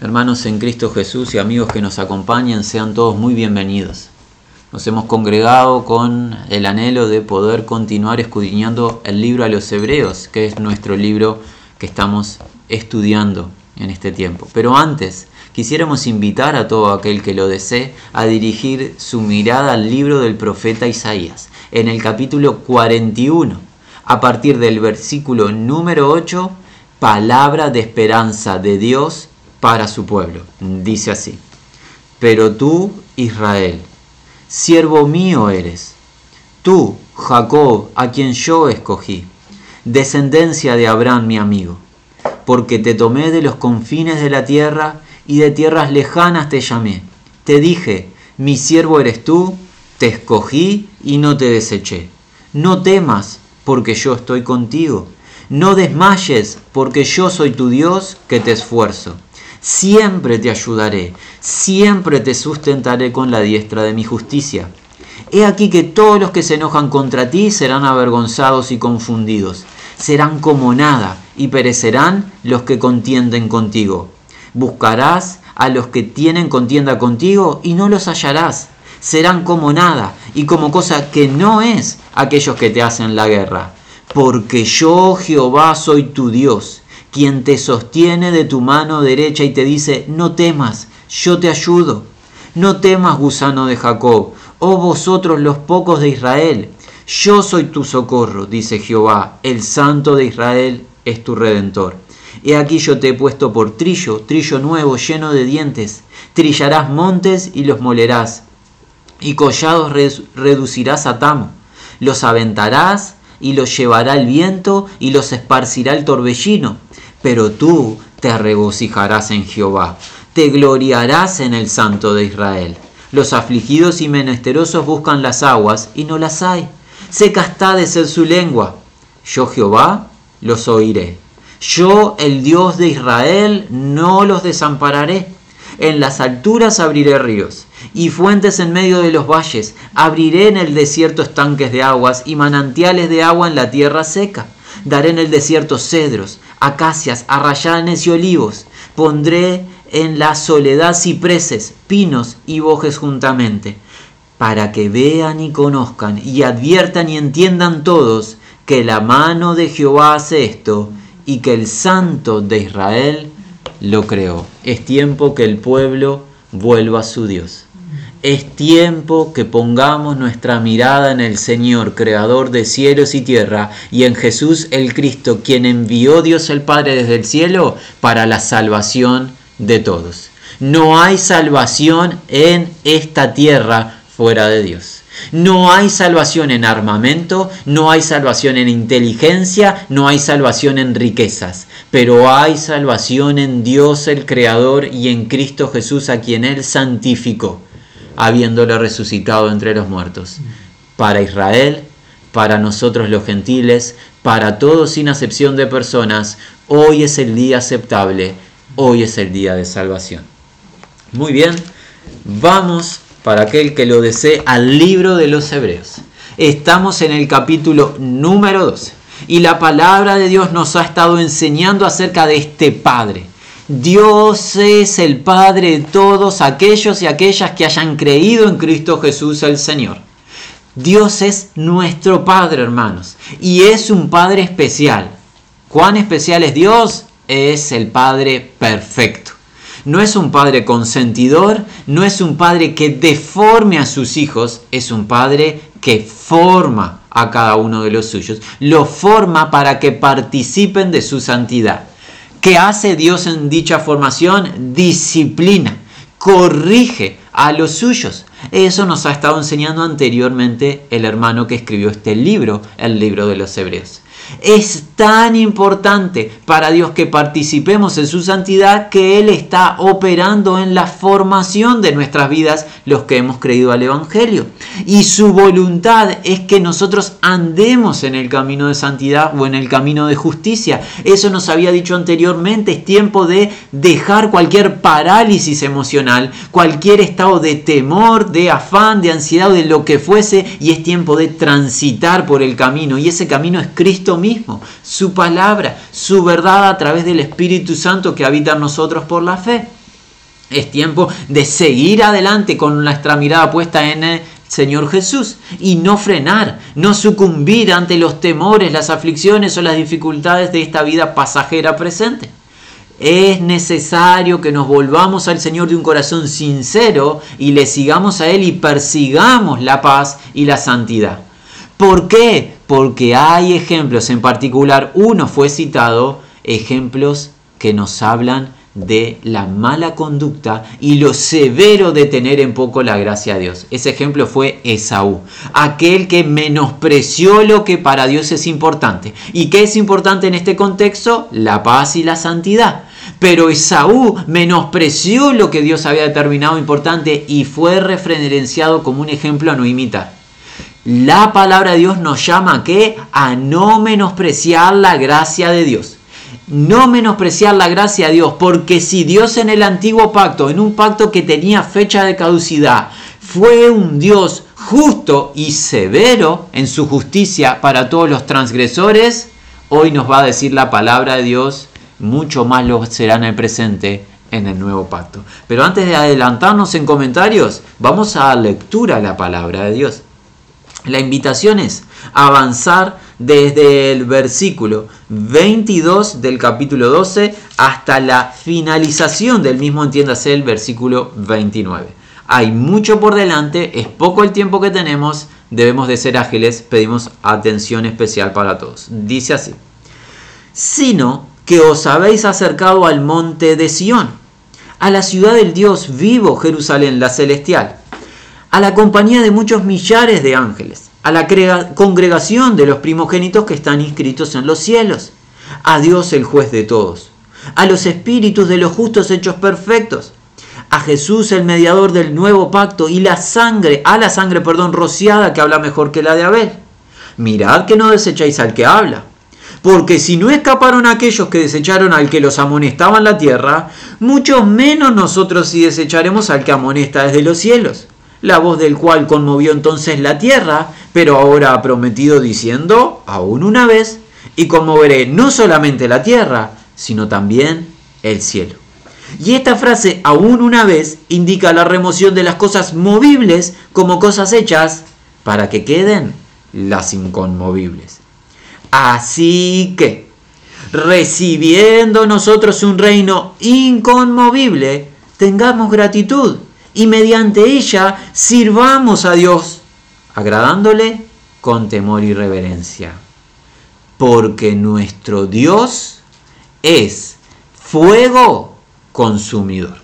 Hermanos en Cristo Jesús y amigos que nos acompañan, sean todos muy bienvenidos. Nos hemos congregado con el anhelo de poder continuar escudriñando el libro a los hebreos, que es nuestro libro que estamos estudiando en este tiempo. Pero antes, quisiéramos invitar a todo aquel que lo desee a dirigir su mirada al libro del profeta Isaías, en el capítulo 41, a partir del versículo número 8, palabra de esperanza de Dios para su pueblo. Dice así, pero tú, Israel, siervo mío eres, tú, Jacob, a quien yo escogí, descendencia de Abraham mi amigo, porque te tomé de los confines de la tierra y de tierras lejanas te llamé. Te dije, mi siervo eres tú, te escogí y no te deseché. No temas, porque yo estoy contigo. No desmayes, porque yo soy tu Dios que te esfuerzo siempre te ayudaré, siempre te sustentaré con la diestra de mi justicia. He aquí que todos los que se enojan contra ti serán avergonzados y confundidos, serán como nada, y perecerán los que contienden contigo. Buscarás a los que tienen contienda contigo y no los hallarás. Serán como nada y como cosa que no es aquellos que te hacen la guerra. Porque yo Jehová soy tu Dios quien te sostiene de tu mano derecha y te dice, no temas, yo te ayudo. No temas, gusano de Jacob, oh vosotros los pocos de Israel, yo soy tu socorro, dice Jehová, el Santo de Israel es tu redentor. He aquí yo te he puesto por trillo, trillo nuevo, lleno de dientes. Trillarás montes y los molerás, y collados reducirás a tamo. Los aventarás y los llevará el viento y los esparcirá el torbellino pero tú te regocijarás en Jehová, te gloriarás en el Santo de Israel. Los afligidos y menesterosos buscan las aguas y no las hay. Seca está de ser su lengua. Yo Jehová los oiré. Yo, el Dios de Israel, no los desampararé. En las alturas abriré ríos y fuentes en medio de los valles. Abriré en el desierto estanques de aguas y manantiales de agua en la tierra seca. Daré en el desierto cedros, acacias, arrayanes y olivos. Pondré en la soledad cipreses, pinos y bojes juntamente, para que vean y conozcan y adviertan y entiendan todos que la mano de Jehová hace esto y que el Santo de Israel lo creó. Es tiempo que el pueblo vuelva a su Dios. Es tiempo que pongamos nuestra mirada en el Señor, Creador de cielos y tierra, y en Jesús el Cristo, quien envió Dios el Padre desde el cielo para la salvación de todos. No hay salvación en esta tierra fuera de Dios. No hay salvación en armamento, no hay salvación en inteligencia, no hay salvación en riquezas, pero hay salvación en Dios el Creador y en Cristo Jesús a quien Él santificó habiéndole resucitado entre los muertos. Para Israel, para nosotros los gentiles, para todos sin acepción de personas, hoy es el día aceptable, hoy es el día de salvación. Muy bien, vamos para aquel que lo desee al libro de los Hebreos. Estamos en el capítulo número 12 y la palabra de Dios nos ha estado enseñando acerca de este Padre Dios es el Padre de todos aquellos y aquellas que hayan creído en Cristo Jesús el Señor. Dios es nuestro Padre, hermanos, y es un Padre especial. ¿Cuán especial es Dios? Es el Padre perfecto. No es un Padre consentidor, no es un Padre que deforme a sus hijos, es un Padre que forma a cada uno de los suyos, lo forma para que participen de su santidad. ¿Qué hace Dios en dicha formación? Disciplina, corrige a los suyos. Eso nos ha estado enseñando anteriormente el hermano que escribió este libro, el libro de los Hebreos. Es tan importante para Dios que participemos en su santidad que Él está operando en la formación de nuestras vidas los que hemos creído al Evangelio. Y su voluntad es que nosotros andemos en el camino de santidad o en el camino de justicia. Eso nos había dicho anteriormente, es tiempo de dejar cualquier parálisis emocional, cualquier estado de temor, de afán, de ansiedad, de lo que fuese, y es tiempo de transitar por el camino. Y ese camino es Cristo mismo, su palabra, su verdad a través del Espíritu Santo que habita en nosotros por la fe. Es tiempo de seguir adelante con nuestra mirada puesta en el Señor Jesús y no frenar, no sucumbir ante los temores, las aflicciones o las dificultades de esta vida pasajera presente. Es necesario que nos volvamos al Señor de un corazón sincero y le sigamos a Él y persigamos la paz y la santidad. ¿Por qué? Porque hay ejemplos, en particular uno fue citado, ejemplos que nos hablan de la mala conducta y lo severo de tener en poco la gracia de Dios. Ese ejemplo fue Esaú, aquel que menospreció lo que para Dios es importante. ¿Y qué es importante en este contexto? La paz y la santidad. Pero Esaú menospreció lo que Dios había determinado importante y fue referenciado como un ejemplo a no imitar. La palabra de Dios nos llama a qué? A no menospreciar la gracia de Dios no menospreciar la gracia de Dios, porque si Dios en el antiguo pacto, en un pacto que tenía fecha de caducidad, fue un Dios justo y severo en su justicia para todos los transgresores, hoy nos va a decir la palabra de Dios, mucho más lo será en el presente en el nuevo pacto. Pero antes de adelantarnos en comentarios, vamos a lectura a la palabra de Dios. La invitación es avanzar desde el versículo 22 del capítulo 12 hasta la finalización del mismo, entiéndase, el versículo 29. Hay mucho por delante, es poco el tiempo que tenemos, debemos de ser ágiles, pedimos atención especial para todos. Dice así, sino que os habéis acercado al monte de Sión, a la ciudad del Dios vivo, Jerusalén, la celestial, a la compañía de muchos millares de ángeles a la congregación de los primogénitos que están inscritos en los cielos, a Dios el juez de todos, a los espíritus de los justos hechos perfectos, a Jesús el mediador del nuevo pacto y la sangre, a la sangre, perdón, rociada que habla mejor que la de Abel. Mirad que no desecháis al que habla. Porque si no escaparon aquellos que desecharon al que los amonestaba en la tierra, mucho menos nosotros si desecharemos al que amonesta desde los cielos la voz del cual conmovió entonces la tierra, pero ahora ha prometido diciendo, aún una vez, y conmoveré no solamente la tierra, sino también el cielo. Y esta frase, aún una vez, indica la remoción de las cosas movibles como cosas hechas para que queden las inconmovibles. Así que, recibiendo nosotros un reino inconmovible, tengamos gratitud y mediante ella sirvamos a Dios, agradándole con temor y reverencia. Porque nuestro Dios es fuego consumidor.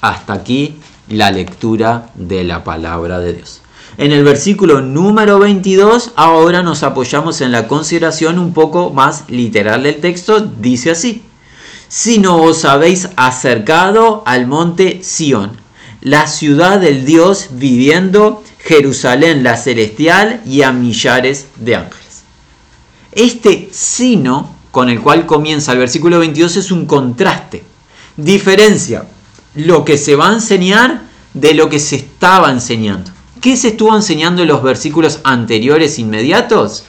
Hasta aquí la lectura de la palabra de Dios. En el versículo número 22 ahora nos apoyamos en la consideración un poco más literal del texto. Dice así, si no os habéis acercado al monte Sión la ciudad del Dios viviendo, Jerusalén la celestial y a millares de ángeles. Este sino con el cual comienza el versículo 22 es un contraste. Diferencia lo que se va a enseñar de lo que se estaba enseñando. ¿Qué se estuvo enseñando en los versículos anteriores inmediatos?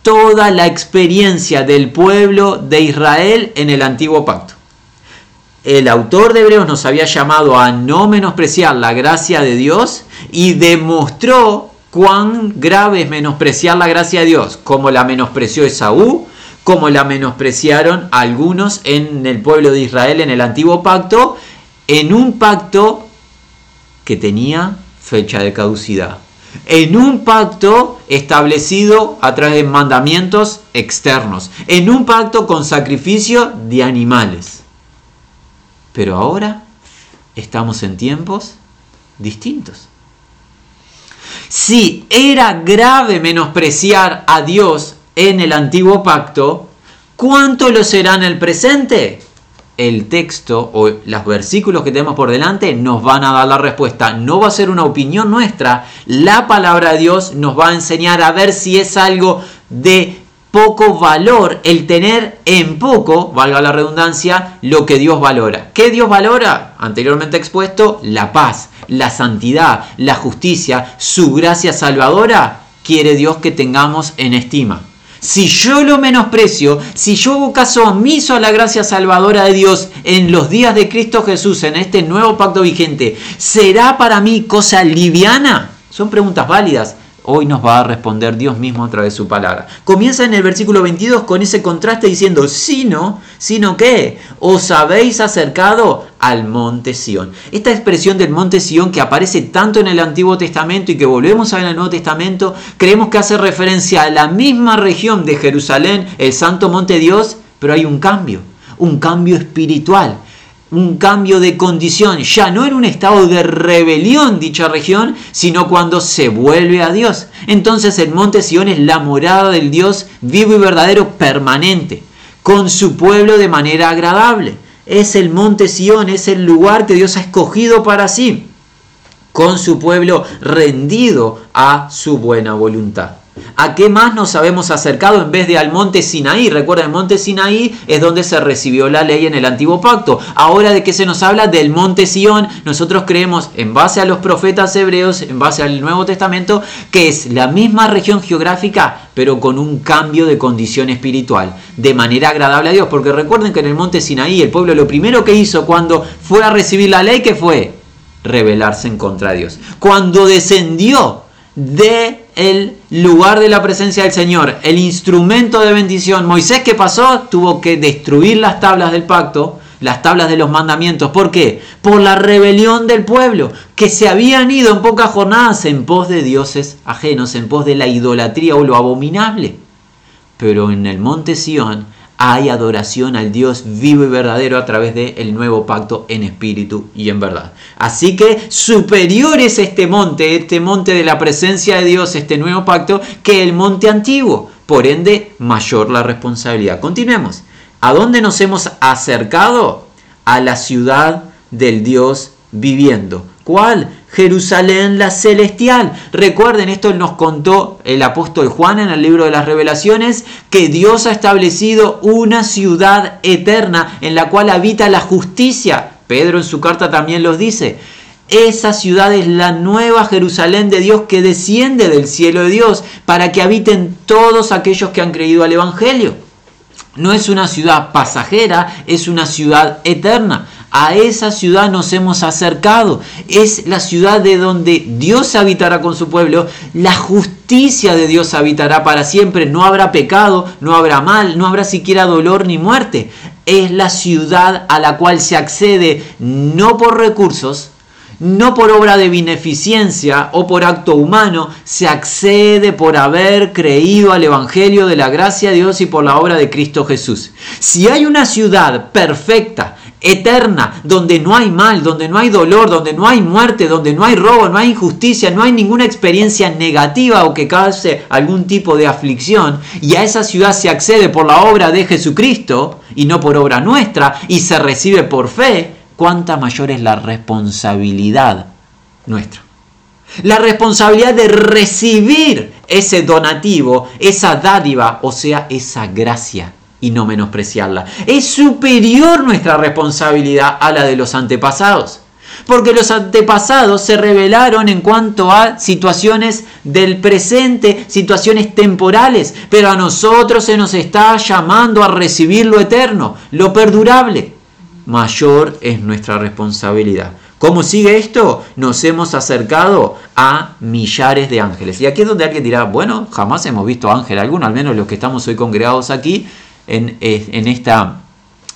Toda la experiencia del pueblo de Israel en el antiguo pacto el autor de Hebreos nos había llamado a no menospreciar la gracia de Dios y demostró cuán grave es menospreciar la gracia de Dios, como la menospreció Esaú, como la menospreciaron algunos en el pueblo de Israel en el antiguo pacto, en un pacto que tenía fecha de caducidad, en un pacto establecido a través de mandamientos externos, en un pacto con sacrificio de animales. Pero ahora estamos en tiempos distintos. Si era grave menospreciar a Dios en el antiguo pacto, ¿cuánto lo será en el presente? El texto o los versículos que tenemos por delante nos van a dar la respuesta. No va a ser una opinión nuestra. La palabra de Dios nos va a enseñar a ver si es algo de poco valor, el tener en poco, valga la redundancia, lo que Dios valora. ¿Qué Dios valora? Anteriormente expuesto, la paz, la santidad, la justicia, su gracia salvadora, quiere Dios que tengamos en estima. si yo lo menosprecio, si yo hago caso omiso a la gracia salvadora de Dios en los días de Cristo Jesús, en este nuevo pacto vigente, ¿será para mí cosa liviana? Son preguntas válidas hoy nos va a responder Dios mismo a través de su palabra. Comienza en el versículo 22 con ese contraste diciendo, sino, sino qué, os habéis acercado al monte Sión. Esta expresión del monte Sión que aparece tanto en el Antiguo Testamento y que volvemos a ver en el Nuevo Testamento, creemos que hace referencia a la misma región de Jerusalén, el Santo Monte Dios, pero hay un cambio, un cambio espiritual un cambio de condición, ya no en un estado de rebelión dicha región, sino cuando se vuelve a Dios. Entonces el monte Sión es la morada del Dios vivo y verdadero permanente, con su pueblo de manera agradable. Es el monte Sión, es el lugar que Dios ha escogido para sí, con su pueblo rendido a su buena voluntad. ¿A qué más nos habemos acercado en vez de al monte Sinaí? Recuerda, el monte Sinaí es donde se recibió la ley en el antiguo pacto. Ahora de qué se nos habla del monte Sión, nosotros creemos en base a los profetas hebreos, en base al Nuevo Testamento, que es la misma región geográfica, pero con un cambio de condición espiritual, de manera agradable a Dios. Porque recuerden que en el monte Sinaí el pueblo lo primero que hizo cuando fue a recibir la ley, que fue? Rebelarse en contra de Dios. Cuando descendió de el lugar de la presencia del Señor, el instrumento de bendición. Moisés, ¿qué pasó? Tuvo que destruir las tablas del pacto, las tablas de los mandamientos. ¿Por qué? Por la rebelión del pueblo, que se habían ido en pocas jornadas en pos de dioses ajenos, en pos de la idolatría o lo abominable. Pero en el monte Sión hay adoración al Dios vivo y verdadero a través del nuevo pacto en espíritu y en verdad. Así que superior es este monte, este monte de la presencia de Dios, este nuevo pacto, que el monte antiguo. Por ende, mayor la responsabilidad. Continuemos. ¿A dónde nos hemos acercado? A la ciudad del Dios viviendo. ¿Cuál? Jerusalén la celestial. Recuerden, esto nos contó el apóstol Juan en el libro de las revelaciones, que Dios ha establecido una ciudad eterna en la cual habita la justicia. Pedro en su carta también los dice. Esa ciudad es la nueva Jerusalén de Dios que desciende del cielo de Dios para que habiten todos aquellos que han creído al Evangelio. No es una ciudad pasajera, es una ciudad eterna. A esa ciudad nos hemos acercado. Es la ciudad de donde Dios habitará con su pueblo. La justicia de Dios habitará para siempre. No habrá pecado, no habrá mal, no habrá siquiera dolor ni muerte. Es la ciudad a la cual se accede no por recursos, no por obra de beneficencia o por acto humano, se accede por haber creído al Evangelio de la gracia de Dios y por la obra de Cristo Jesús. Si hay una ciudad perfecta, eterna, donde no hay mal, donde no hay dolor, donde no hay muerte, donde no hay robo, no hay injusticia, no hay ninguna experiencia negativa o que cause algún tipo de aflicción, y a esa ciudad se accede por la obra de Jesucristo y no por obra nuestra, y se recibe por fe, cuánta mayor es la responsabilidad nuestra. La responsabilidad de recibir ese donativo, esa dádiva, o sea, esa gracia y no menospreciarla. Es superior nuestra responsabilidad a la de los antepasados. Porque los antepasados se revelaron en cuanto a situaciones del presente, situaciones temporales, pero a nosotros se nos está llamando a recibir lo eterno, lo perdurable. Mayor es nuestra responsabilidad. ¿Cómo sigue esto? Nos hemos acercado a millares de ángeles. Y aquí es donde alguien dirá, bueno, jamás hemos visto ángel alguno, al menos los que estamos hoy congregados aquí, en, esta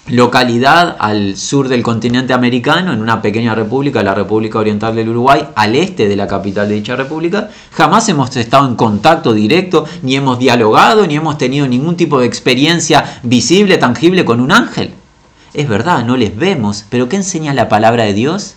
localidad al sur del continente americano, en una pequeña república, la República Oriental del Uruguay, al este de la capital de dicha república, jamás hemos estado en contacto directo, ni hemos dialogado, ni hemos tenido ningún tipo de experiencia visible, tangible con un ángel. Es verdad, no les vemos, pero ¿qué enseña la palabra de Dios?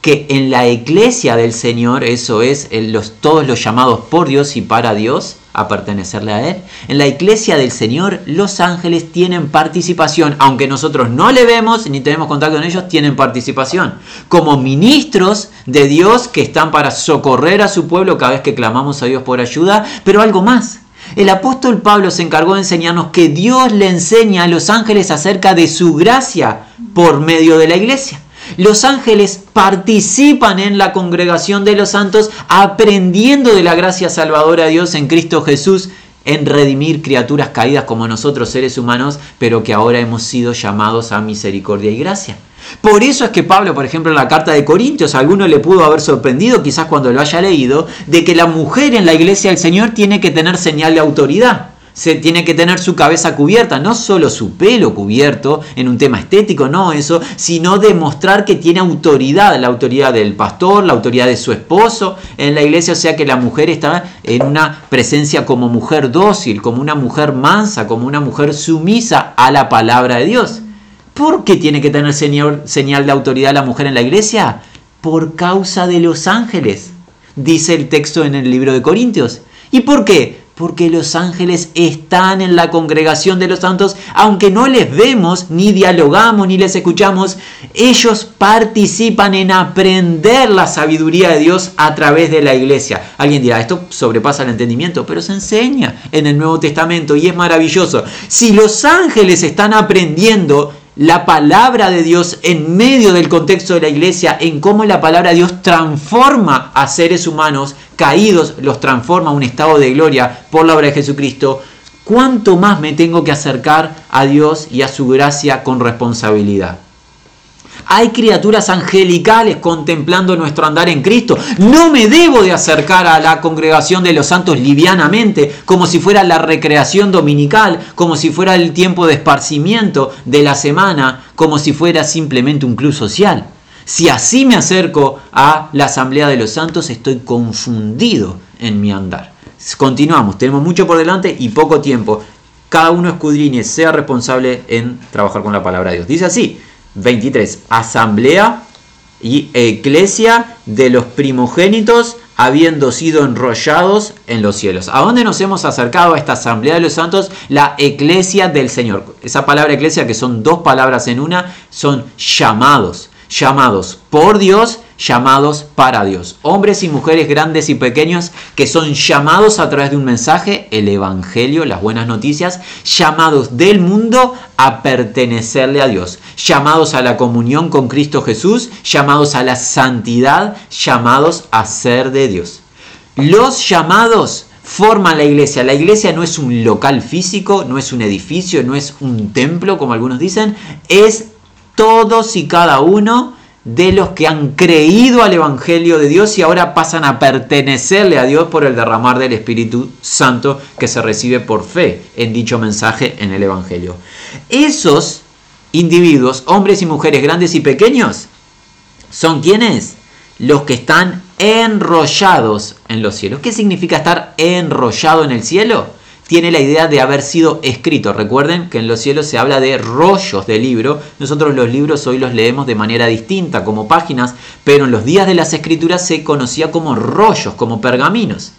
Que en la iglesia del Señor, eso es, los, todos los llamados por Dios y para Dios, a pertenecerle a Él. En la iglesia del Señor los ángeles tienen participación, aunque nosotros no le vemos ni tenemos contacto con ellos, tienen participación. Como ministros de Dios que están para socorrer a su pueblo cada vez que clamamos a Dios por ayuda, pero algo más. El apóstol Pablo se encargó de enseñarnos que Dios le enseña a los ángeles acerca de su gracia por medio de la iglesia. Los ángeles participan en la congregación de los santos aprendiendo de la gracia salvadora de Dios en Cristo Jesús en redimir criaturas caídas como nosotros seres humanos, pero que ahora hemos sido llamados a misericordia y gracia. Por eso es que Pablo, por ejemplo, en la carta de Corintios, a alguno le pudo haber sorprendido, quizás cuando lo haya leído, de que la mujer en la iglesia del Señor tiene que tener señal de autoridad se tiene que tener su cabeza cubierta, no solo su pelo cubierto en un tema estético, no eso, sino demostrar que tiene autoridad, la autoridad del pastor, la autoridad de su esposo en la iglesia, o sea que la mujer está en una presencia como mujer dócil, como una mujer mansa, como una mujer sumisa a la palabra de Dios. ¿Por qué tiene que tener señor, señal de autoridad la mujer en la iglesia? Por causa de los ángeles, dice el texto en el libro de Corintios. ¿Y por qué? Porque los ángeles están en la congregación de los santos, aunque no les vemos, ni dialogamos, ni les escuchamos, ellos participan en aprender la sabiduría de Dios a través de la iglesia. Alguien dirá, esto sobrepasa el entendimiento, pero se enseña en el Nuevo Testamento y es maravilloso. Si los ángeles están aprendiendo la palabra de Dios en medio del contexto de la iglesia, en cómo la palabra de Dios transforma a seres humanos caídos, los transforma a un estado de gloria por la obra de Jesucristo, ¿cuánto más me tengo que acercar a Dios y a su gracia con responsabilidad? Hay criaturas angelicales contemplando nuestro andar en Cristo. No me debo de acercar a la congregación de los santos livianamente, como si fuera la recreación dominical, como si fuera el tiempo de esparcimiento de la semana, como si fuera simplemente un club social. Si así me acerco a la asamblea de los santos, estoy confundido en mi andar. Continuamos, tenemos mucho por delante y poco tiempo. Cada uno escudriñe, sea responsable en trabajar con la palabra de Dios. Dice así, 23. Asamblea y eclesia de los primogénitos habiendo sido enrollados en los cielos. ¿A dónde nos hemos acercado a esta asamblea de los santos? La eclesia del Señor. Esa palabra eclesia, que son dos palabras en una, son llamados. Llamados por Dios llamados para Dios. Hombres y mujeres grandes y pequeños que son llamados a través de un mensaje, el Evangelio, las buenas noticias, llamados del mundo a pertenecerle a Dios, llamados a la comunión con Cristo Jesús, llamados a la santidad, llamados a ser de Dios. Los llamados forman la iglesia. La iglesia no es un local físico, no es un edificio, no es un templo, como algunos dicen, es todos y cada uno de los que han creído al Evangelio de Dios y ahora pasan a pertenecerle a Dios por el derramar del Espíritu Santo que se recibe por fe en dicho mensaje en el Evangelio. Esos individuos, hombres y mujeres grandes y pequeños, son quienes? Los que están enrollados en los cielos. ¿Qué significa estar enrollado en el cielo? Tiene la idea de haber sido escrito. Recuerden que en los cielos se habla de rollos de libro. Nosotros los libros hoy los leemos de manera distinta, como páginas, pero en los días de las escrituras se conocía como rollos, como pergaminos.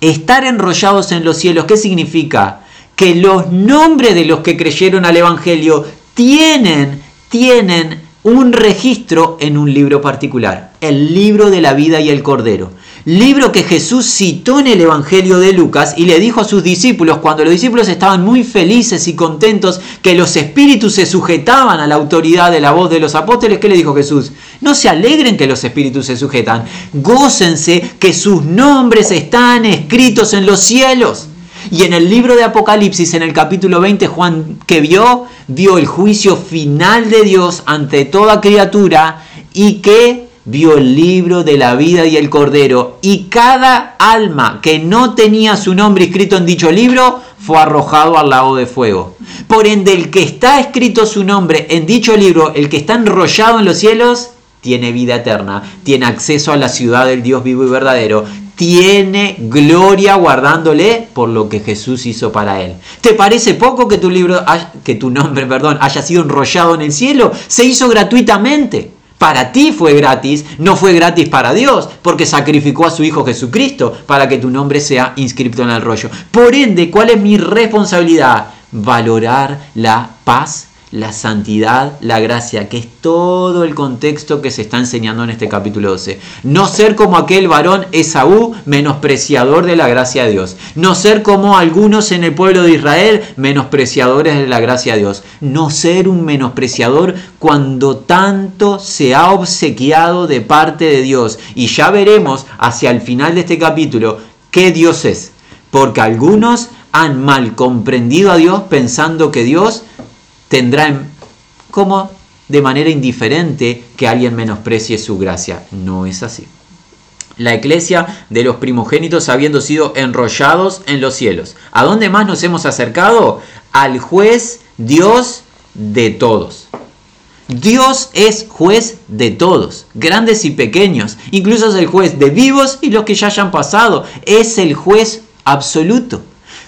Estar enrollados en los cielos, ¿qué significa? Que los nombres de los que creyeron al Evangelio tienen, tienen un registro en un libro particular, el libro de la vida y el Cordero libro que Jesús citó en el Evangelio de Lucas y le dijo a sus discípulos, cuando los discípulos estaban muy felices y contentos que los espíritus se sujetaban a la autoridad de la voz de los apóstoles, ¿qué le dijo Jesús? No se alegren que los espíritus se sujetan, gócense que sus nombres están escritos en los cielos. Y en el libro de Apocalipsis, en el capítulo 20, Juan que vio, vio el juicio final de Dios ante toda criatura y que vio el libro de la vida y el cordero, y cada alma que no tenía su nombre escrito en dicho libro fue arrojado al lago de fuego. Por ende, el que está escrito su nombre en dicho libro, el que está enrollado en los cielos, tiene vida eterna, tiene acceso a la ciudad del Dios vivo y verdadero, tiene gloria guardándole por lo que Jesús hizo para él. ¿Te parece poco que tu libro, que tu nombre, perdón, haya sido enrollado en el cielo? Se hizo gratuitamente para ti fue gratis, no fue gratis para Dios, porque sacrificó a su Hijo Jesucristo para que tu nombre sea inscrito en el rollo. Por ende, ¿cuál es mi responsabilidad? Valorar la paz la santidad, la gracia, que es todo el contexto que se está enseñando en este capítulo 12. No ser como aquel varón Esaú, menospreciador de la gracia de Dios. No ser como algunos en el pueblo de Israel, menospreciadores de la gracia de Dios. No ser un menospreciador cuando tanto se ha obsequiado de parte de Dios. Y ya veremos hacia el final de este capítulo qué Dios es. porque algunos han mal comprendido a Dios pensando que Dios tendrá como de manera indiferente que alguien menosprecie su gracia. No es así. La iglesia de los primogénitos habiendo sido enrollados en los cielos. ¿A dónde más nos hemos acercado? Al juez Dios de todos. Dios es juez de todos, grandes y pequeños. Incluso es el juez de vivos y los que ya hayan pasado. Es el juez absoluto.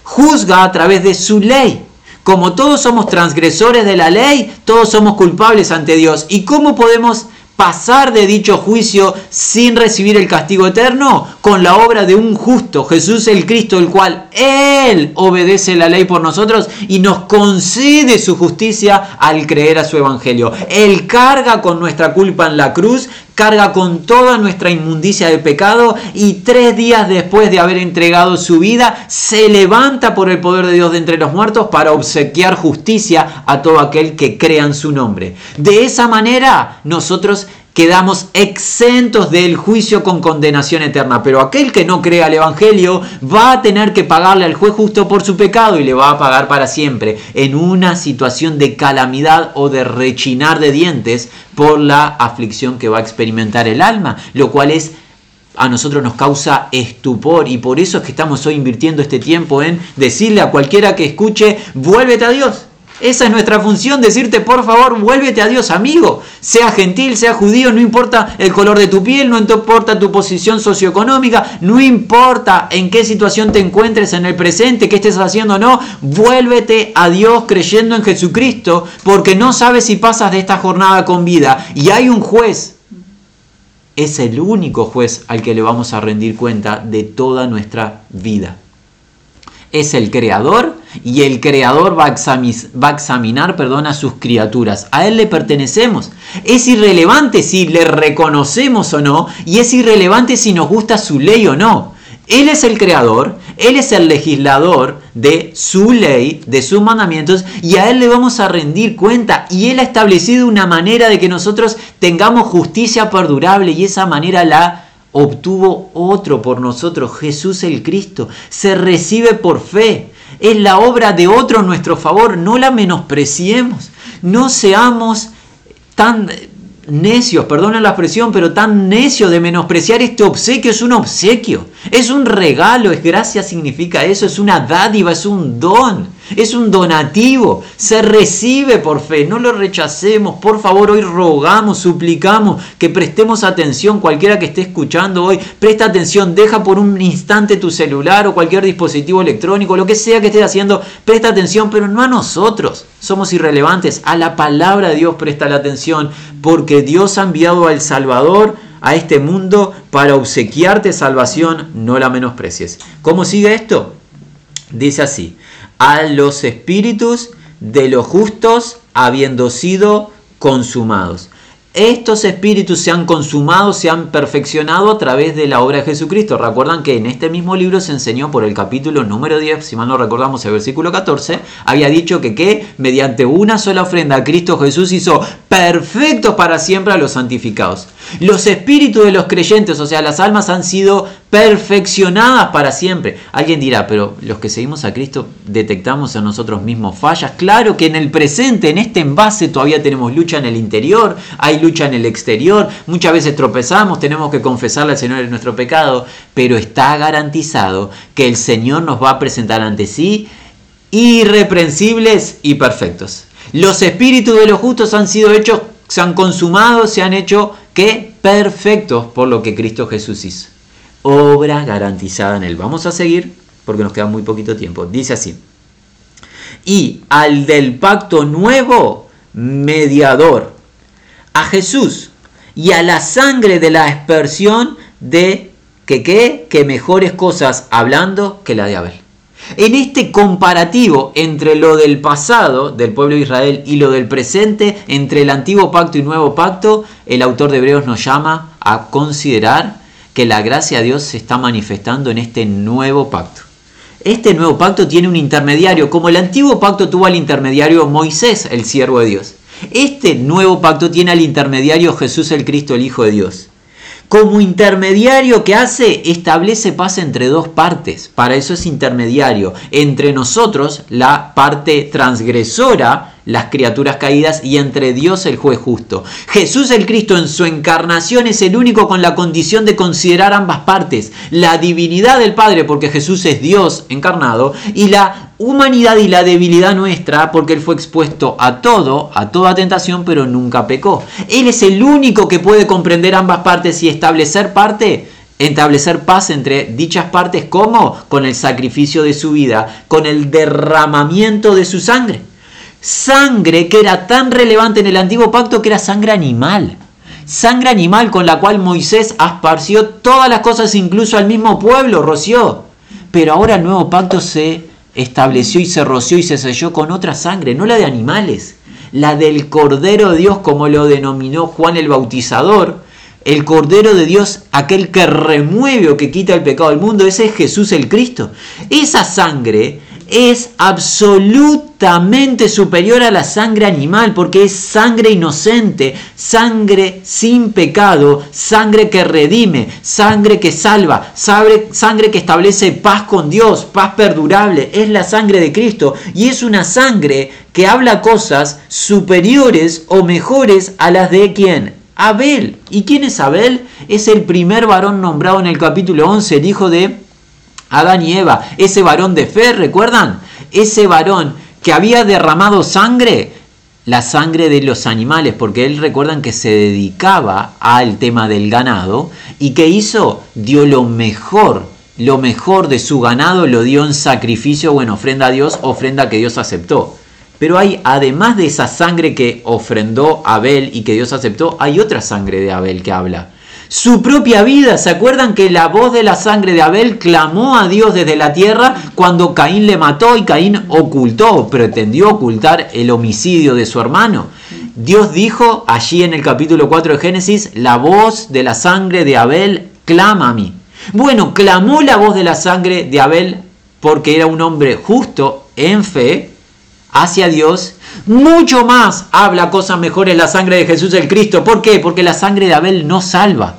Juzga a través de su ley. Como todos somos transgresores de la ley, todos somos culpables ante Dios. ¿Y cómo podemos pasar de dicho juicio sin recibir el castigo eterno? Con la obra de un justo, Jesús el Cristo, el cual Él obedece la ley por nosotros y nos concede su justicia al creer a su evangelio. Él carga con nuestra culpa en la cruz carga con toda nuestra inmundicia de pecado y tres días después de haber entregado su vida, se levanta por el poder de Dios de entre los muertos para obsequiar justicia a todo aquel que crea en su nombre. De esa manera nosotros quedamos exentos del juicio con condenación eterna. Pero aquel que no crea al Evangelio va a tener que pagarle al juez justo por su pecado y le va a pagar para siempre en una situación de calamidad o de rechinar de dientes por la aflicción que va a experimentar el alma, lo cual es a nosotros nos causa estupor y por eso es que estamos hoy invirtiendo este tiempo en decirle a cualquiera que escuche, vuélvete a Dios. Esa es nuestra función, decirte por favor, vuélvete a Dios, amigo. Sea gentil, sea judío, no importa el color de tu piel, no importa tu posición socioeconómica, no importa en qué situación te encuentres en el presente, qué estés haciendo o no, vuélvete a Dios creyendo en Jesucristo, porque no sabes si pasas de esta jornada con vida. Y hay un juez, es el único juez al que le vamos a rendir cuenta de toda nuestra vida es el creador y el creador va a, va a examinar perdón, a sus criaturas. A él le pertenecemos. Es irrelevante si le reconocemos o no y es irrelevante si nos gusta su ley o no. Él es el creador, Él es el legislador de su ley, de sus mandamientos, y a Él le vamos a rendir cuenta. Y Él ha establecido una manera de que nosotros tengamos justicia perdurable y esa manera la obtuvo otro por nosotros, Jesús el Cristo. Se recibe por fe. Es la obra de otro en nuestro favor. No la menospreciemos. No seamos tan necios, perdona la expresión, pero tan necios de menospreciar este obsequio. Es un obsequio. Es un regalo. Es gracia significa eso. Es una dádiva. Es un don. Es un donativo, se recibe por fe, no lo rechacemos. Por favor, hoy rogamos, suplicamos que prestemos atención, cualquiera que esté escuchando hoy, presta atención, deja por un instante tu celular o cualquier dispositivo electrónico, lo que sea que estés haciendo, presta atención, pero no a nosotros, somos irrelevantes, a la palabra de Dios presta la atención, porque Dios ha enviado al Salvador a este mundo para obsequiarte salvación, no la menosprecies. ¿Cómo sigue esto? Dice así a los espíritus de los justos habiendo sido consumados. Estos espíritus se han consumado, se han perfeccionado a través de la obra de Jesucristo. Recuerdan que en este mismo libro se enseñó por el capítulo número 10, si mal no recordamos el versículo 14, había dicho que, mediante una sola ofrenda Cristo Jesús hizo perfectos para siempre a los santificados. Los espíritus de los creyentes, o sea, las almas han sido perfeccionadas para siempre. Alguien dirá, pero los que seguimos a Cristo detectamos en nosotros mismos fallas. Claro que en el presente, en este envase, todavía tenemos lucha en el interior, hay lucha en el exterior, muchas veces tropezamos, tenemos que confesarle al Señor nuestro pecado, pero está garantizado que el Señor nos va a presentar ante sí irreprensibles y perfectos. Los espíritus de los justos han sido hechos, se han consumado, se han hecho que perfectos por lo que Cristo Jesús hizo. Obra garantizada en él. Vamos a seguir porque nos queda muy poquito tiempo. Dice así. Y al del pacto nuevo, mediador, a Jesús y a la sangre de la aspersión de que qué, que mejores cosas hablando que la de Abel. En este comparativo entre lo del pasado del pueblo de Israel y lo del presente, entre el antiguo pacto y nuevo pacto, el autor de Hebreos nos llama a considerar que la gracia de Dios se está manifestando en este nuevo pacto. Este nuevo pacto tiene un intermediario, como el antiguo pacto tuvo al intermediario Moisés, el siervo de Dios. Este nuevo pacto tiene al intermediario Jesús el Cristo, el Hijo de Dios. Como intermediario que hace, establece paz entre dos partes. Para eso es intermediario. Entre nosotros, la parte transgresora, las criaturas caídas, y entre Dios, el juez justo. Jesús el Cristo en su encarnación es el único con la condición de considerar ambas partes. La divinidad del Padre, porque Jesús es Dios encarnado, y la humanidad y la debilidad nuestra, porque Él fue expuesto a todo, a toda tentación, pero nunca pecó. Él es el único que puede comprender ambas partes y establecer parte, establecer paz entre dichas partes, como con el sacrificio de su vida, con el derramamiento de su sangre. Sangre que era tan relevante en el antiguo pacto que era sangre animal. Sangre animal con la cual Moisés esparció todas las cosas, incluso al mismo pueblo, roció. Pero ahora el nuevo pacto se estableció y se roció y se selló con otra sangre, no la de animales, la del Cordero de Dios, como lo denominó Juan el Bautizador. El Cordero de Dios, aquel que remueve o que quita el pecado del mundo, ese es Jesús el Cristo. Esa sangre es absolutamente superior a la sangre animal porque es sangre inocente, sangre sin pecado, sangre que redime, sangre que salva, sangre, sangre que establece paz con Dios, paz perdurable. Es la sangre de Cristo y es una sangre que habla cosas superiores o mejores a las de quién? Abel. ¿Y quién es Abel? Es el primer varón nombrado en el capítulo 11, el hijo de Adán y Eva, ese varón de fe, ¿recuerdan? Ese varón que había derramado sangre, la sangre de los animales, porque él recuerdan que se dedicaba al tema del ganado y que hizo, dio lo mejor, lo mejor de su ganado lo dio en sacrificio o en ofrenda a Dios, ofrenda que Dios aceptó. Pero hay, además de esa sangre que ofrendó Abel y que Dios aceptó, hay otra sangre de Abel que habla su propia vida. ¿Se acuerdan que la voz de la sangre de Abel clamó a Dios desde la tierra cuando Caín le mató y Caín ocultó, pretendió ocultar el homicidio de su hermano? Dios dijo allí en el capítulo 4 de Génesis, la voz de la sangre de Abel clama a mí. Bueno, clamó la voz de la sangre de Abel porque era un hombre justo en fe hacia Dios. Mucho más habla cosas mejores la sangre de Jesús el Cristo. ¿Por qué? Porque la sangre de Abel no salva.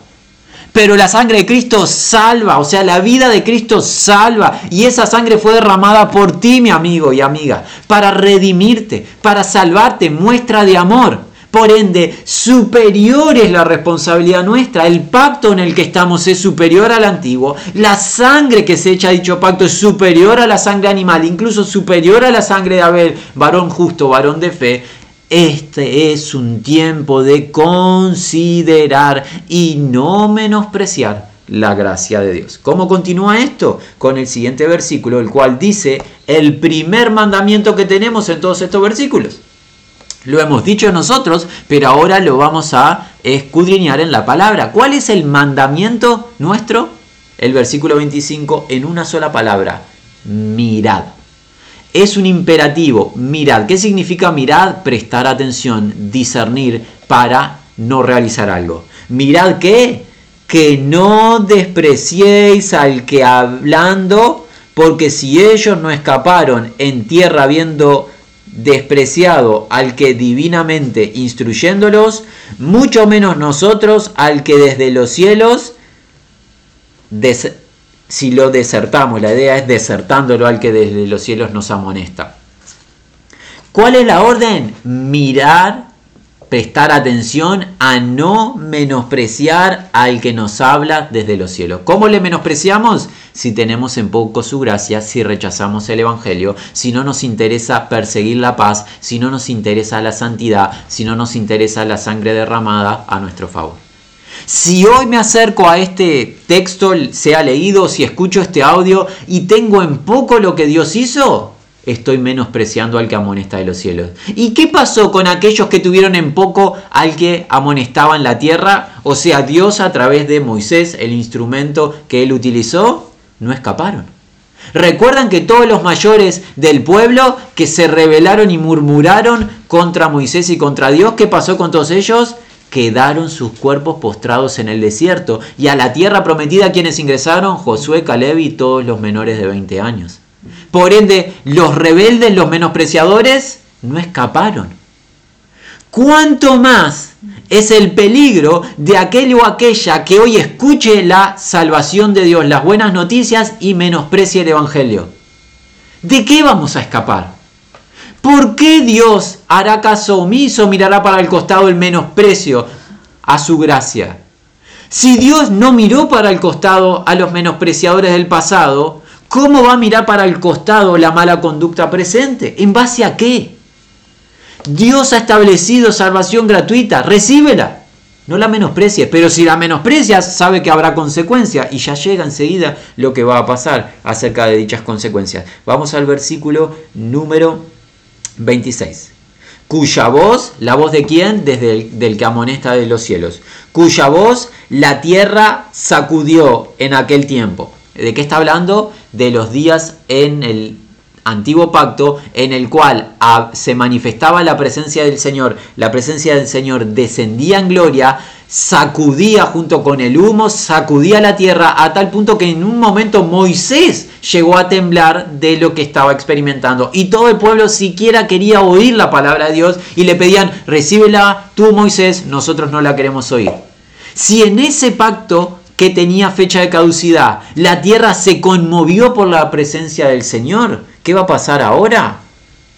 Pero la sangre de Cristo salva, o sea, la vida de Cristo salva. Y esa sangre fue derramada por ti, mi amigo y amiga, para redimirte, para salvarte, muestra de amor. Por ende, superior es la responsabilidad nuestra. El pacto en el que estamos es superior al antiguo. La sangre que se echa a dicho pacto es superior a la sangre animal, incluso superior a la sangre de Abel, varón justo, varón de fe. Este es un tiempo de considerar y no menospreciar la gracia de Dios. ¿Cómo continúa esto? Con el siguiente versículo, el cual dice el primer mandamiento que tenemos en todos estos versículos. Lo hemos dicho nosotros, pero ahora lo vamos a escudriñar en la palabra. ¿Cuál es el mandamiento nuestro? El versículo 25 en una sola palabra. Mirad. Es un imperativo. Mirad. ¿Qué significa mirad? Prestar atención, discernir para no realizar algo. Mirad qué? Que no despreciéis al que hablando, porque si ellos no escaparon en tierra viendo despreciado al que divinamente instruyéndolos, mucho menos nosotros al que desde los cielos, si lo desertamos, la idea es desertándolo al que desde los cielos nos amonesta. ¿Cuál es la orden? Mirar prestar atención a no menospreciar al que nos habla desde los cielos. ¿Cómo le menospreciamos? Si tenemos en poco su gracia, si rechazamos el Evangelio, si no nos interesa perseguir la paz, si no nos interesa la santidad, si no nos interesa la sangre derramada a nuestro favor. Si hoy me acerco a este texto, sea leído, si escucho este audio y tengo en poco lo que Dios hizo, estoy menospreciando al que amonesta de los cielos. ¿Y qué pasó con aquellos que tuvieron en poco al que amonestaba en la tierra? O sea, Dios a través de Moisés, el instrumento que él utilizó, no escaparon. Recuerdan que todos los mayores del pueblo que se rebelaron y murmuraron contra Moisés y contra Dios, ¿qué pasó con todos ellos? Quedaron sus cuerpos postrados en el desierto y a la tierra prometida quienes ingresaron, Josué, Caleb y todos los menores de 20 años. Por ende, los rebeldes, los menospreciadores, no escaparon. ¿Cuánto más es el peligro de aquel o aquella que hoy escuche la salvación de Dios, las buenas noticias y menosprecie el Evangelio. ¿De qué vamos a escapar? ¿Por qué Dios hará caso omiso, mirará para el costado el menosprecio a su gracia? Si Dios no miró para el costado a los menospreciadores del pasado, ¿cómo va a mirar para el costado la mala conducta presente? ¿En base a qué? Dios ha establecido salvación gratuita, recíbela. No la menosprecies, pero si la menosprecias, sabe que habrá consecuencias y ya llega enseguida lo que va a pasar acerca de dichas consecuencias. Vamos al versículo número 26. Cuya voz, la voz de quién? Desde el del que amonesta de los cielos. Cuya voz la tierra sacudió en aquel tiempo. ¿De qué está hablando? De los días en el antiguo pacto en el cual se manifestaba la presencia del Señor, la presencia del Señor descendía en gloria, sacudía junto con el humo, sacudía la tierra a tal punto que en un momento Moisés llegó a temblar de lo que estaba experimentando y todo el pueblo siquiera quería oír la palabra de Dios y le pedían, recíbela tú Moisés, nosotros no la queremos oír. Si en ese pacto que tenía fecha de caducidad, la tierra se conmovió por la presencia del Señor, ¿Qué va a pasar ahora?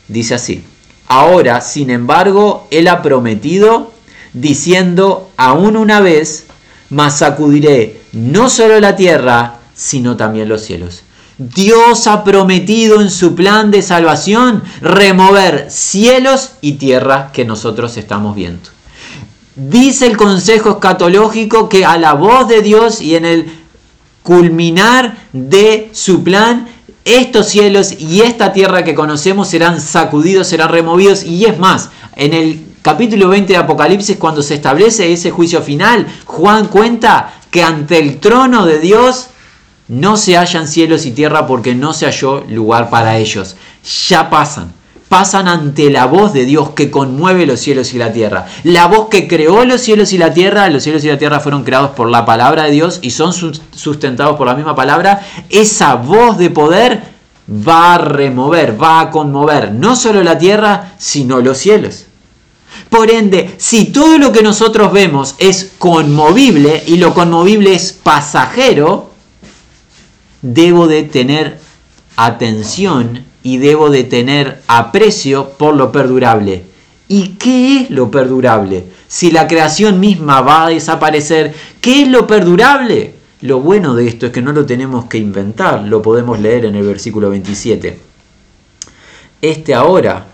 Dice así. Ahora, sin embargo, Él ha prometido, diciendo aún una vez, mas sacudiré no solo la tierra, sino también los cielos. Dios ha prometido en su plan de salvación remover cielos y tierra que nosotros estamos viendo. Dice el Consejo Escatológico que a la voz de Dios y en el culminar de su plan, estos cielos y esta tierra que conocemos serán sacudidos, serán removidos. Y es más, en el capítulo 20 de Apocalipsis, cuando se establece ese juicio final, Juan cuenta que ante el trono de Dios no se hallan cielos y tierra porque no se halló lugar para ellos. Ya pasan pasan ante la voz de Dios que conmueve los cielos y la tierra. La voz que creó los cielos y la tierra, los cielos y la tierra fueron creados por la palabra de Dios y son sustentados por la misma palabra. Esa voz de poder va a remover, va a conmover no solo la tierra, sino los cielos. Por ende, si todo lo que nosotros vemos es conmovible y lo conmovible es pasajero, debo de tener atención y debo de tener aprecio por lo perdurable. ¿Y qué es lo perdurable? Si la creación misma va a desaparecer, ¿qué es lo perdurable? Lo bueno de esto es que no lo tenemos que inventar, lo podemos leer en el versículo 27. Este ahora,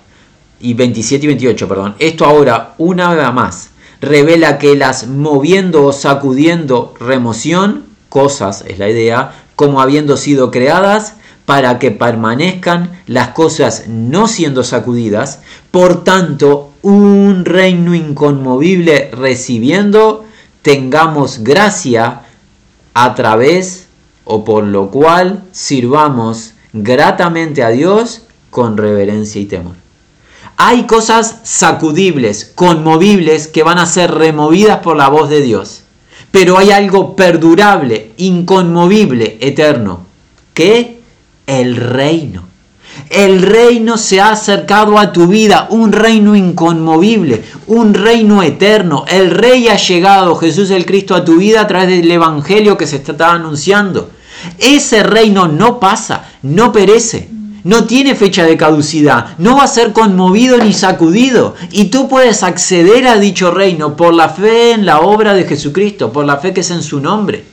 y 27 y 28, perdón, esto ahora, una vez más, revela que las moviendo o sacudiendo remoción, cosas es la idea, como habiendo sido creadas, para que permanezcan las cosas no siendo sacudidas, por tanto, un reino inconmovible recibiendo, tengamos gracia a través o por lo cual sirvamos gratamente a Dios con reverencia y temor. Hay cosas sacudibles, conmovibles, que van a ser removidas por la voz de Dios. Pero hay algo perdurable, inconmovible, eterno, que el reino. El reino se ha acercado a tu vida, un reino inconmovible, un reino eterno. El rey ha llegado, Jesús el Cristo, a tu vida a través del Evangelio que se está anunciando. Ese reino no pasa, no perece, no tiene fecha de caducidad, no va a ser conmovido ni sacudido. Y tú puedes acceder a dicho reino por la fe en la obra de Jesucristo, por la fe que es en su nombre.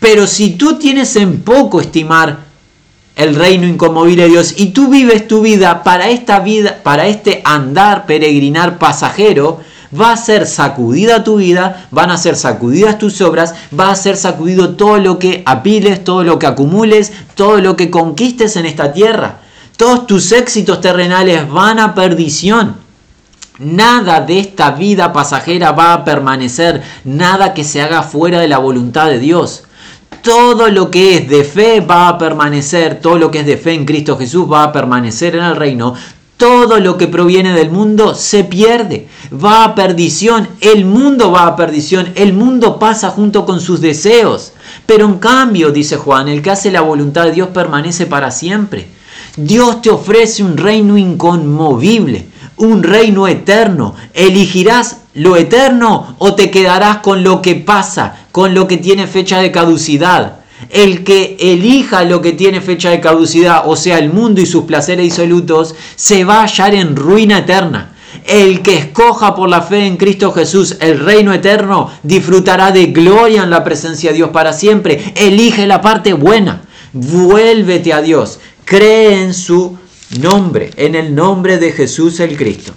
Pero si tú tienes en poco estimar el reino inconmovible de Dios y tú vives tu vida para esta vida, para este andar peregrinar pasajero, va a ser sacudida tu vida, van a ser sacudidas tus obras, va a ser sacudido todo lo que apiles, todo lo que acumules, todo lo que conquistes en esta tierra. Todos tus éxitos terrenales van a perdición. Nada de esta vida pasajera va a permanecer, nada que se haga fuera de la voluntad de Dios todo lo que es de fe va a permanecer, todo lo que es de fe en Cristo Jesús va a permanecer en el reino, todo lo que proviene del mundo se pierde, va a perdición, el mundo va a perdición, el mundo pasa junto con sus deseos. Pero en cambio, dice Juan, el que hace la voluntad de Dios permanece para siempre. Dios te ofrece un reino inconmovible, un reino eterno. Elegirás lo eterno o te quedarás con lo que pasa, con lo que tiene fecha de caducidad? El que elija lo que tiene fecha de caducidad, o sea, el mundo y sus placeres disolutos, se va a hallar en ruina eterna. El que escoja por la fe en Cristo Jesús el reino eterno disfrutará de gloria en la presencia de Dios para siempre. Elige la parte buena. Vuélvete a Dios. Cree en su nombre, en el nombre de Jesús el Cristo.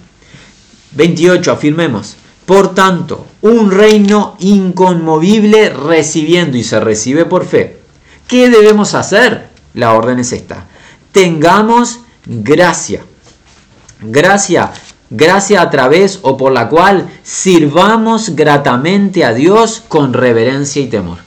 28. Afirmemos. Por tanto, un reino inconmovible recibiendo y se recibe por fe. ¿Qué debemos hacer? La orden es esta. Tengamos gracia. Gracia gracia a través o por la cual sirvamos gratamente a Dios con reverencia y temor.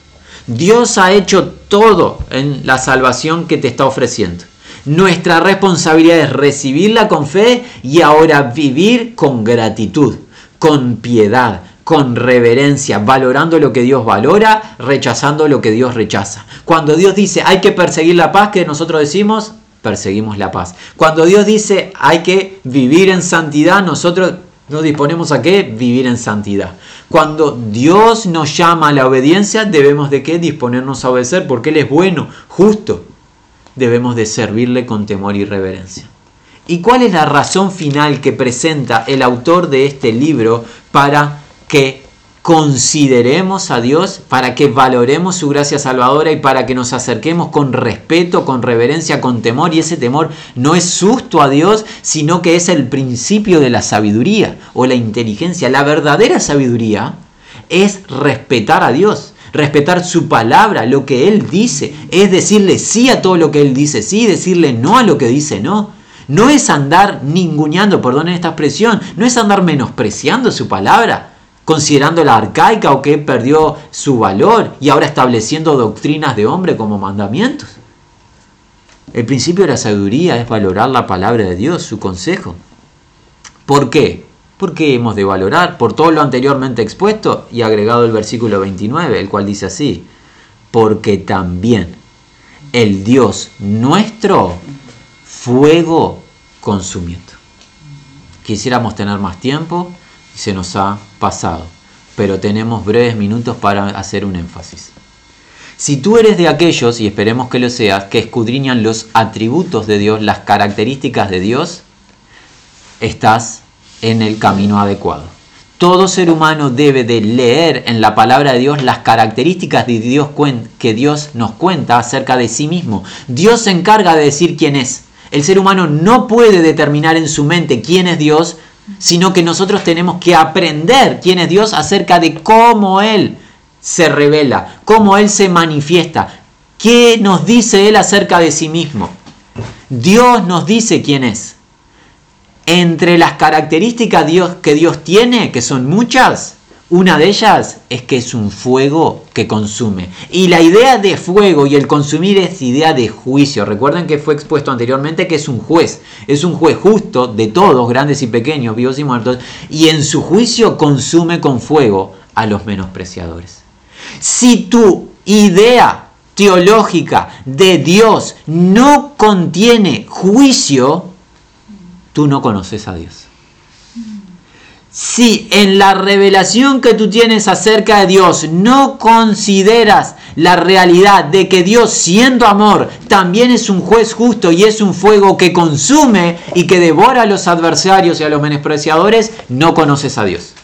Dios ha hecho todo en la salvación que te está ofreciendo. Nuestra responsabilidad es recibirla con fe y ahora vivir con gratitud, con piedad, con reverencia, valorando lo que Dios valora, rechazando lo que Dios rechaza. Cuando Dios dice hay que perseguir la paz, que nosotros decimos, perseguimos la paz. Cuando Dios dice hay que vivir en santidad, nosotros nos disponemos a qué? Vivir en santidad. Cuando Dios nos llama a la obediencia, debemos de qué? Disponernos a obedecer porque Él es bueno, justo. Debemos de servirle con temor y reverencia. ¿Y cuál es la razón final que presenta el autor de este libro para que consideremos a Dios, para que valoremos su gracia salvadora y para que nos acerquemos con respeto, con reverencia, con temor. Y ese temor no es susto a Dios, sino que es el principio de la sabiduría o la inteligencia. La verdadera sabiduría es respetar a Dios. Respetar su palabra, lo que Él dice, es decirle sí a todo lo que Él dice, sí, decirle no a lo que dice no. No es andar ninguneando, perdonen esta expresión, no es andar menospreciando su palabra, considerándola arcaica o que perdió su valor y ahora estableciendo doctrinas de hombre como mandamientos. El principio de la sabiduría es valorar la palabra de Dios, su consejo. ¿Por qué? Porque hemos de valorar por todo lo anteriormente expuesto y agregado el versículo 29, el cual dice así, porque también el Dios nuestro fuego consumiendo. Quisiéramos tener más tiempo y se nos ha pasado, pero tenemos breves minutos para hacer un énfasis. Si tú eres de aquellos, y esperemos que lo seas, que escudriñan los atributos de Dios, las características de Dios, estás en el camino adecuado. Todo ser humano debe de leer en la palabra de Dios las características de Dios que Dios nos cuenta acerca de sí mismo. Dios se encarga de decir quién es. El ser humano no puede determinar en su mente quién es Dios sino que nosotros tenemos que aprender quién es Dios acerca de cómo Él se revela, cómo Él se manifiesta, qué nos dice Él acerca de sí mismo. Dios nos dice quién es. Entre las características que Dios tiene, que son muchas, una de ellas es que es un fuego que consume. Y la idea de fuego y el consumir es idea de juicio. Recuerden que fue expuesto anteriormente que es un juez. Es un juez justo de todos, grandes y pequeños, vivos y muertos. Y en su juicio consume con fuego a los menospreciadores. Si tu idea teológica de Dios no contiene juicio, tú no conoces a Dios si en la revelación que tú tienes acerca de Dios no consideras la realidad de que Dios siendo amor también es un juez justo y es un fuego que consume y que devora a los adversarios y a los menospreciadores, no conoces a Dios.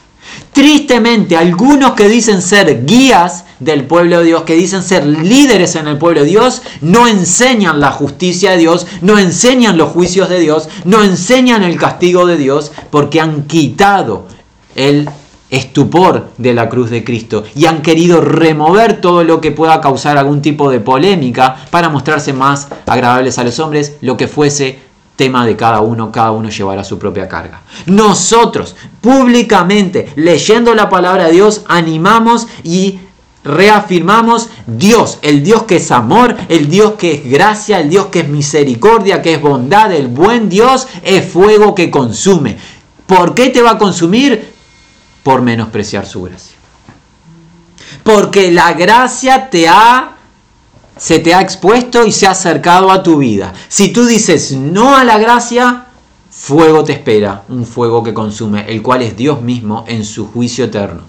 Tristemente, algunos que dicen ser guías del pueblo de Dios, que dicen ser líderes en el pueblo de Dios, no enseñan la justicia de Dios, no enseñan los juicios de Dios, no enseñan el castigo de Dios, porque han quitado el estupor de la cruz de Cristo y han querido remover todo lo que pueda causar algún tipo de polémica para mostrarse más agradables a los hombres, lo que fuese tema de cada uno, cada uno llevará su propia carga. Nosotros, públicamente, leyendo la palabra de Dios, animamos y reafirmamos Dios, el Dios que es amor, el Dios que es gracia, el Dios que es misericordia, que es bondad, el buen Dios es fuego que consume. ¿Por qué te va a consumir? Por menospreciar su gracia. Porque la gracia te ha se te ha expuesto y se ha acercado a tu vida. Si tú dices no a la gracia, fuego te espera, un fuego que consume, el cual es Dios mismo en su juicio eterno.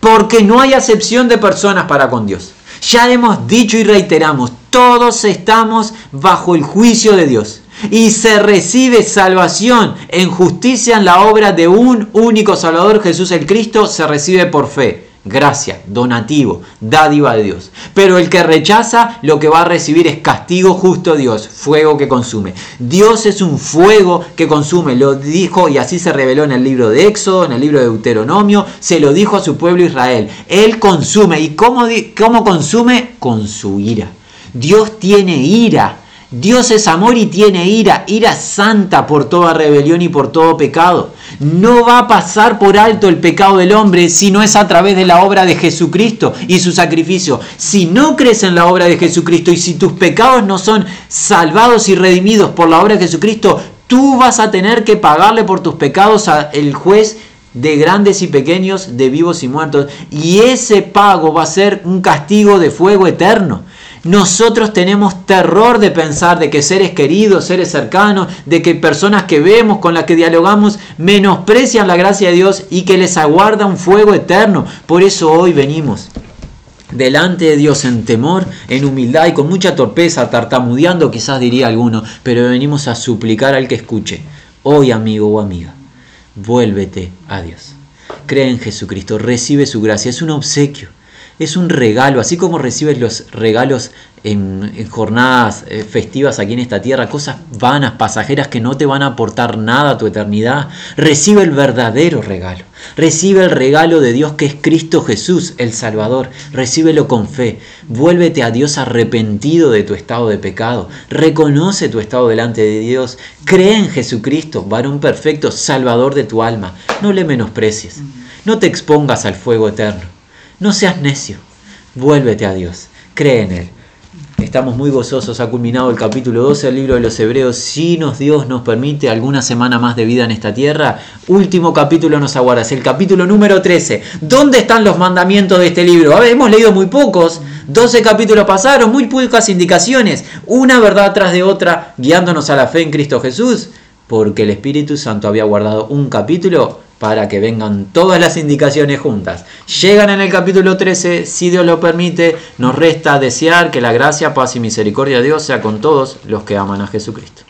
Porque no hay acepción de personas para con Dios. Ya hemos dicho y reiteramos, todos estamos bajo el juicio de Dios. Y se recibe salvación en justicia en la obra de un único Salvador, Jesús el Cristo, se recibe por fe gracia, donativo, dádiva de Dios. Pero el que rechaza lo que va a recibir es castigo justo Dios, fuego que consume. Dios es un fuego que consume, lo dijo y así se reveló en el libro de Éxodo, en el libro de Deuteronomio, se lo dijo a su pueblo Israel. Él consume. ¿Y cómo, cómo consume? Con su ira. Dios tiene ira. Dios es amor y tiene ira, ira santa por toda rebelión y por todo pecado. No va a pasar por alto el pecado del hombre si no es a través de la obra de Jesucristo y su sacrificio. Si no crees en la obra de Jesucristo y si tus pecados no son salvados y redimidos por la obra de Jesucristo, tú vas a tener que pagarle por tus pecados al juez de grandes y pequeños, de vivos y muertos. Y ese pago va a ser un castigo de fuego eterno. Nosotros tenemos terror de pensar de que seres queridos, seres cercanos, de que personas que vemos, con las que dialogamos, menosprecian la gracia de Dios y que les aguarda un fuego eterno. Por eso hoy venimos delante de Dios en temor, en humildad y con mucha torpeza, tartamudeando quizás diría alguno, pero venimos a suplicar al que escuche. Hoy amigo o amiga, vuélvete a Dios. Cree en Jesucristo, recibe su gracia, es un obsequio es un regalo, así como recibes los regalos en, jornadas eh, festivas aquí en esta tierra, cosas vanas, pasajeras que no te van a aportar nada a tu eternidad, recibe el verdadero regalo. Recibe el regalo de Dios que es Cristo Jesús, el Salvador. Recíbelo con fe. Vuélvete a Dios arrepentido de tu estado de pecado. Reconoce tu estado delante de Dios. Cree en Jesucristo, varón perfecto, Salvador de tu alma. No le menosprecies. No te expongas al fuego eterno. No seas necio, vuélvete a Dios, cree en Él. Estamos muy gozosos, ha culminado el capítulo 12 del libro de los Hebreos. Si nos Dios nos permite alguna semana más de vida en esta tierra, último capítulo nos aguarda, es el capítulo número 13. ¿Dónde están los mandamientos de este libro? hemos leído muy pocos, 12 capítulos pasaron, muy pocas indicaciones, una verdad tras de otra, guiándonos a la fe en Cristo Jesús, porque el Espíritu Santo había guardado un capítulo para que vengan todas las indicaciones juntas. Llegan en el capítulo 13, si Dios lo permite, nos resta desear que la gracia, paz y misericordia de Dios sea con todos los que aman a Jesucristo.